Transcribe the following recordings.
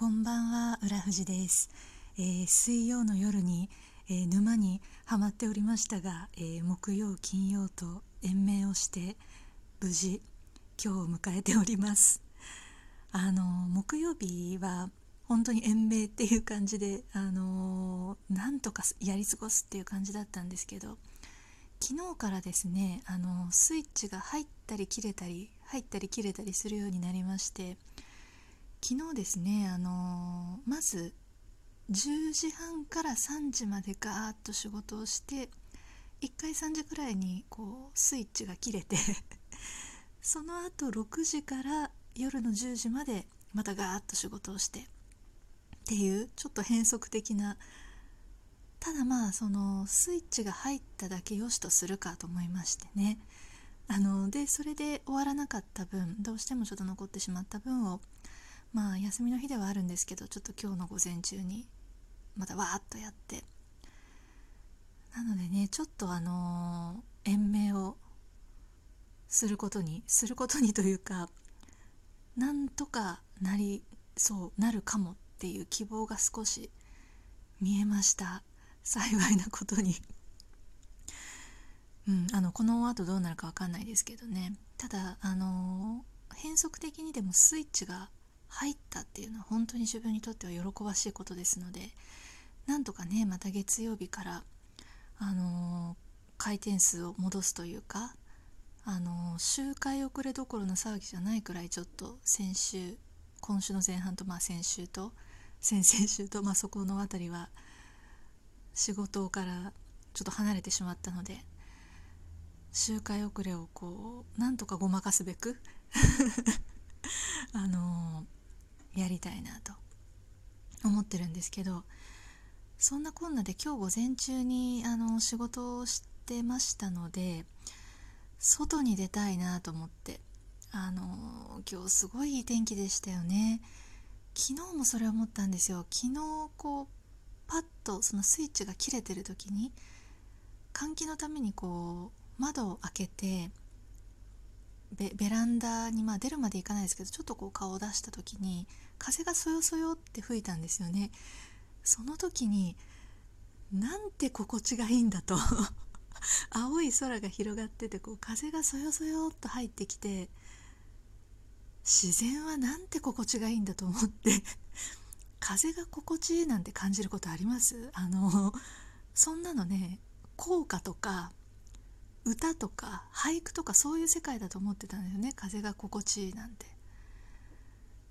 こんばんは浦富です、えー、水曜の夜に、えー、沼にはまっておりましたが、えー、木曜金曜と延命をして無事今日を迎えております。あの木曜日は本当に延命っていう感じであのなんとかやり過ごすっていう感じだったんですけど昨日からですねあのスイッチが入ったり切れたり入ったり切れたりするようになりまして昨日ですねあのー、まず10時半から3時までガーッと仕事をして1回3時くらいにこうスイッチが切れて その後6時から夜の10時までまたガーッと仕事をしてっていうちょっと変則的なただまあそのスイッチが入っただけよしとするかと思いましてね。あのでそれで終わらなかった分どうしてもちょっと残ってしまった分をまあ休みの日ではあるんですけどちょっと今日の午前中にまたわーっとやって。なのでねちょっとあのー、延命をすることにすることにというかなんとかなりそうなるかもっていう希望が少し見えました。幸いなことに。うん、あのこの後どうなるか分かんないですけどね。ただあの変則的にでもスイッチが入ったっていうのは本当に自分にとっては喜ばしいことですのでなんとかねまた月曜日からあの回転数を戻すというかあの周回遅れどころの騒ぎじゃないくらいちょっと先週今週の前半とまあ先週と先々週と、まあ、そこの辺りは仕事からちょっと離れてしまったので周回遅れをこうなんとかごまかすべく あのやりたいなと思ってるんですけどそんなこんなで今日午前中にあの仕事をしてましたので外に出たいなと思ってあの今日すごいいい天気でしたよね。昨日もそれ思ったんですよ。昨日こうパッとそのスイッチが切れてる時に換気のためにこう窓を開けてベランダにまあ出るまでいかないですけどちょっとこう顔を出した時に風がそよそよって吹いたんですよね。その時になんて心地がいいんだと。青い空が広がっててこう風がそよそよっと入ってきて自然はなんて心地がいいんだと思って 風が心地いいなんて感じることあります？あのそんなのね効果とか歌とか俳句とかそういう世界だと思ってたんだよね。風が心地いいなんて。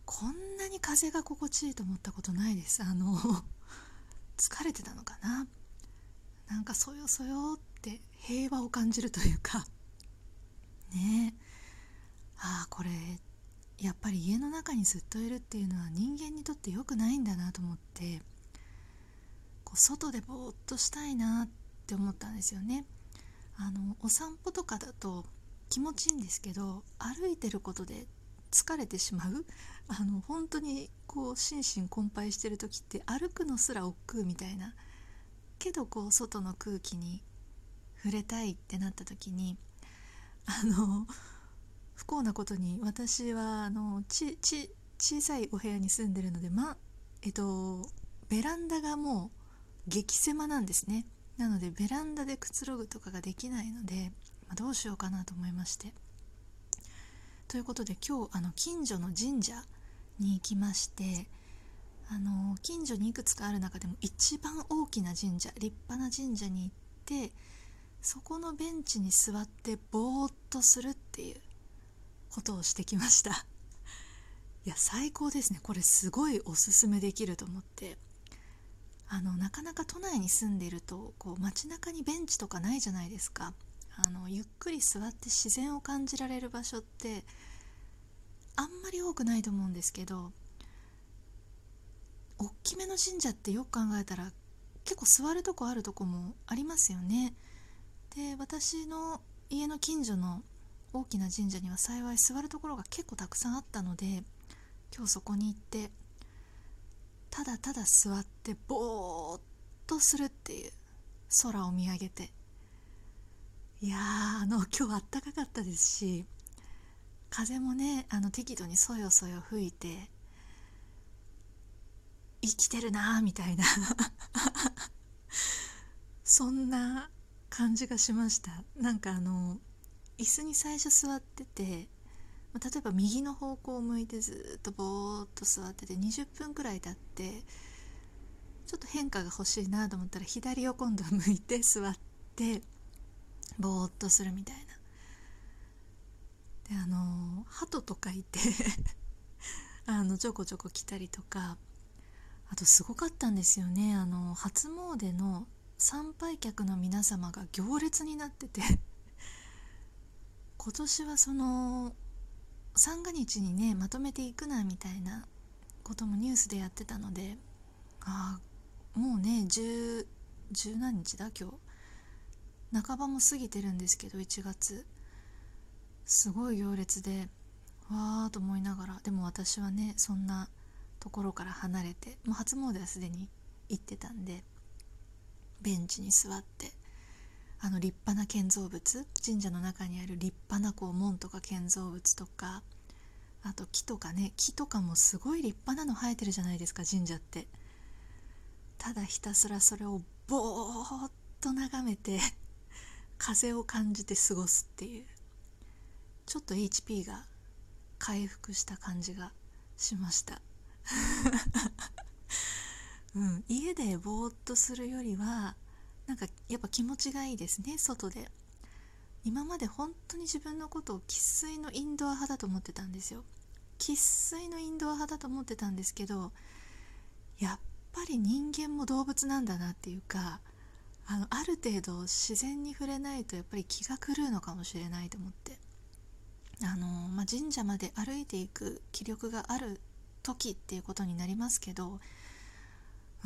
こんなに風が心地いいと思ったことないです。あの 疲れてたのかな。なんかそよそよって平和を感じるというか。ね。えああこれやっぱり家の中にずっといるっていうのは人間にとって良くないんだなと思ってこう外でぼーっとしたいなって思ったんですよね。あのお散歩とかだと気持ちいいんですけど歩いてることで疲れてしまう あの本当にこう心身困憊してる時って歩くのすら億劫みたいなけどこう外の空気に触れたいってなった時にあの不幸なことに私はあのちち小さいお部屋に住んでるのでまえっとベランダがもう激狭なんですね。なのでベランダでくつろぐとかができないので、まあ、どうしようかなと思いまして。ということで今日あの近所の神社に行きましてあの近所にいくつかある中でも一番大きな神社立派な神社に行ってそこのベンチに座ってぼーっとするっていうことをしてきました。いや最高ですね。これすごいおすすめできると思って。あのなかなか都内に住んでるとこう街中にベンチとかないじゃないですか。あのゆっくり座って自然を感じられる場所ってあんまり多くないと思うんですけど大きめの神社ってよく考えたら結構座るとこあるとこもありますよね。で私の家の近所の大きな神社には幸い座るところが結構たくさんあったので今日そこに行ってただただ座ってぼーっとするっていう空を見上げて。いやあの今日あったかかったですし風もねあの適度にそよそよ吹いて生きてるなみたいな。そんな感じがしました。なんかあの椅子に最初座っててま例えば右の方向を向いてずっとぼーっと座ってて20分くらい経ってちょっと変化が欲しいなと思ったら左を今度は向いて座ってぼーっとするみたいな。であの鳩とかいて あのちょこちょこ来たりとかあとすごかったんですよね。あの初詣の参拝客の皆様が行列になってて今年はその三が日にねまとめていくなみたいなこともニュースでやってたのでああもうね十十何日だ？今日。半ばも過ぎてるんですけど1月。すごい行列でわーと思いながら。でも私はねそんなところから離れてもう初詣はすでに行ってたんでベンチに座ってあの立派な建造物神社の中にある立派なこう門とか建造物とかあと木とかね木とかもすごい立派なの生えてるじゃないですか神社って。ただひたすらそれをぼーっと眺めて 風を感じて過ごすっていう。ちょっと HP が回復した感じがしました。うん、家でぼーっとするよりはなんかやっぱ気持ちがいいですね外で。今まで本当に自分のことを生粋のインドア派だと思ってたんですよ。生粋のインドア派だと思ってたんですけどやっぱり人間も動物なんだなっていうかあのある程度自然に触れないとやっぱり気が狂うのかもしれないと思って。あの、まあ、神社まで歩いていく気力がある時っていうことになりますけど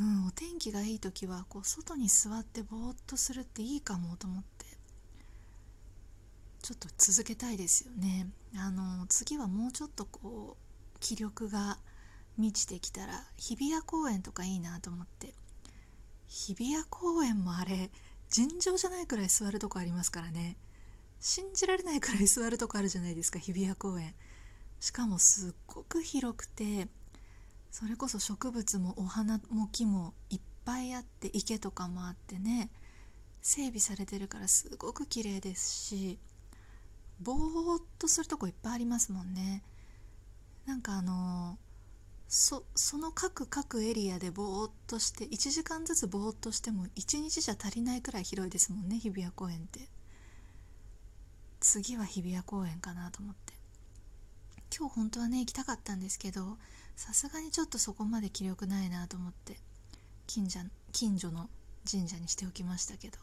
うん、お天気がいい時はこう外に座ってぼーっとするっていいかもと思ってちょっと続けたいですよね。あの次はもうちょっとこう気力が満ちてきたら日比谷公園とかいいなと思って。日比谷公園もあれ尋常じゃないくらい座るとこありますからね。信じられないくらい座るとこあるじゃないですか日比谷公園。しかもすっごく広くてそれこそ植物もお花も木もいっぱいあって池とかもあってね整備されてるからすごく綺麗ですしぼーっとするとこいっぱいありますもんね。なんかあのそその各各エリアでぼーっとして1時間ずつぼーっとしても1日じゃ足りないくらい広いですもんね日比谷公園って。次は日比谷公園かなと思って。今日本当はね行きたかったんですけどさすがにちょっとそこまで気力ないなと思って近所近所の神社にしておきましたけど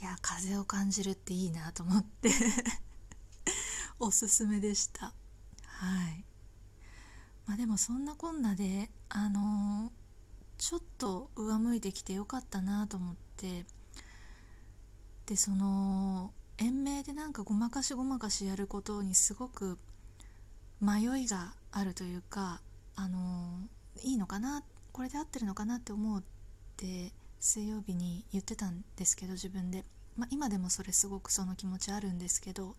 いや風を感じるっていいなと思って おすすめでした。はい。まあでもそんなこんなであのー、ちょっと上向いてきてよかったなと思ってでその延命でなんかごまかしごまかしやることにすごく迷いがあるというかあのいいのかなこれで合ってるのかなって思うって水曜日に言ってたんですけど自分で、まあ、今でもそれすごくその気持ちあるんですけど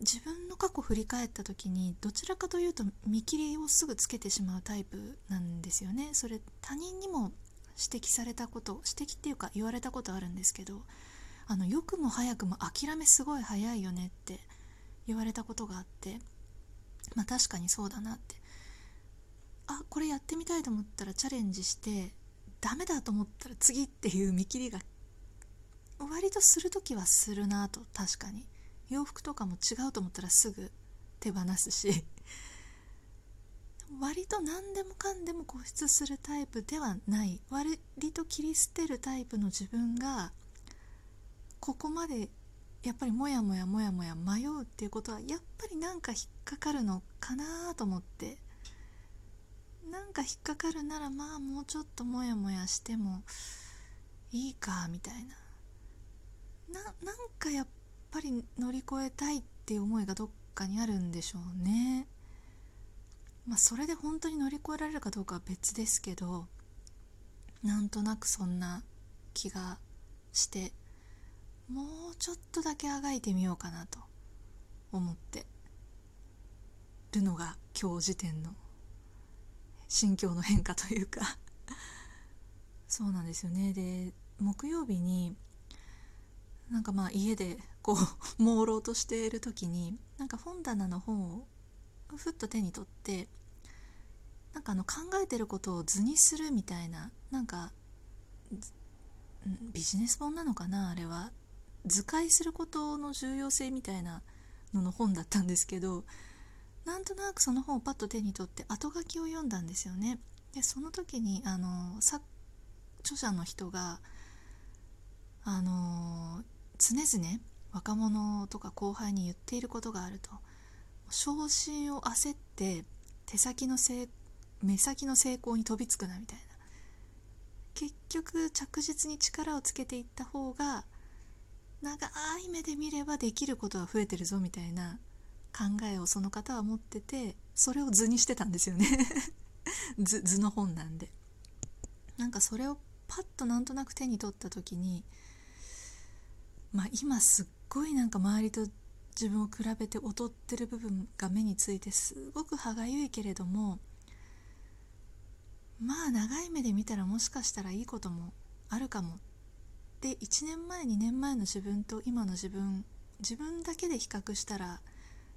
自分の過去振り返った時にどちらかというと見切りをすぐつけてしまうタイプなんですよね。それ他人にも指摘されたこと指摘っていうか言われたことあるんですけどあの良くも早くも諦めすごい早いよねって言われたことがあってまあ確かにそうだなって。あこれやってみたいと思ったらチャレンジしてダメだと思ったら次っていう見切りが割とする時はするなと確かに。洋服とかも違うと思ったらすぐ手放すし。割と何でもかんでも固執するタイプではない。割と切り捨てるタイプの自分がここまでやっぱりモヤモヤモヤモヤ迷うっていうことはやっぱりなんか引っかかるのかなと思って。なんか引っかかるならまあもうちょっとモヤモヤしてもいいかみたいな。ななんかやっぱり乗り越えたいっていう思いがどっかにあるんでしょうね。まあそれで本当に乗り越えられるかどうかは別ですけどなんとなくそんな気がしてもうちょっとだけあがいてみようかなと思って。るのが今日時点の心境の変化というか。そうなんですよね。で木曜日になんかまあ家でこう朦朧としている時になんか本棚の本をふっと手に取ってなんかあの考えてることを図にするみたいななんかビジネス本なのかなあれは。図解することの重要性みたいなのの本だったんですけどなんとなくその本をパッと手に取って後書きを読んだんですよね。でその時にあの著者の人があの常々若者とか後輩に言っていることがあると昇進を焦って手先のせい目先の成功に飛びつくなみたいな結局着実に力をつけていった方が長い目で見ればできることが増えてるぞみたいな考えをその方は持っててそれを図にしてたんですよね。図図の本なんで。なんかそれをパッとなんとなく手に取った時にまあ今すっごいなんか周りと自分を比べて劣ってる部分が目についてすごく歯がゆいけれどもまあ長い目で見たらもしかしたらいいこともあるかも。で1年前2年前の自分と今の自分自分だけで比較したら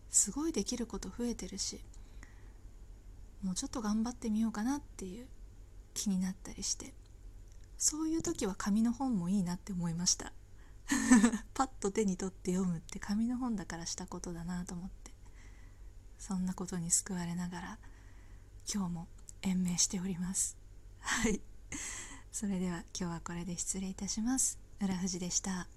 すごいできること増えてるしもうちょっと頑張ってみようかなっていう気になったりしてそういう時は紙の本もいいなって思いました。パッと手に取って読むって紙の本だからしたことだなと思ってそんなことに救われながら今日も延命しております。はい。それでは今日はこれで失礼いたします。浦富士でした。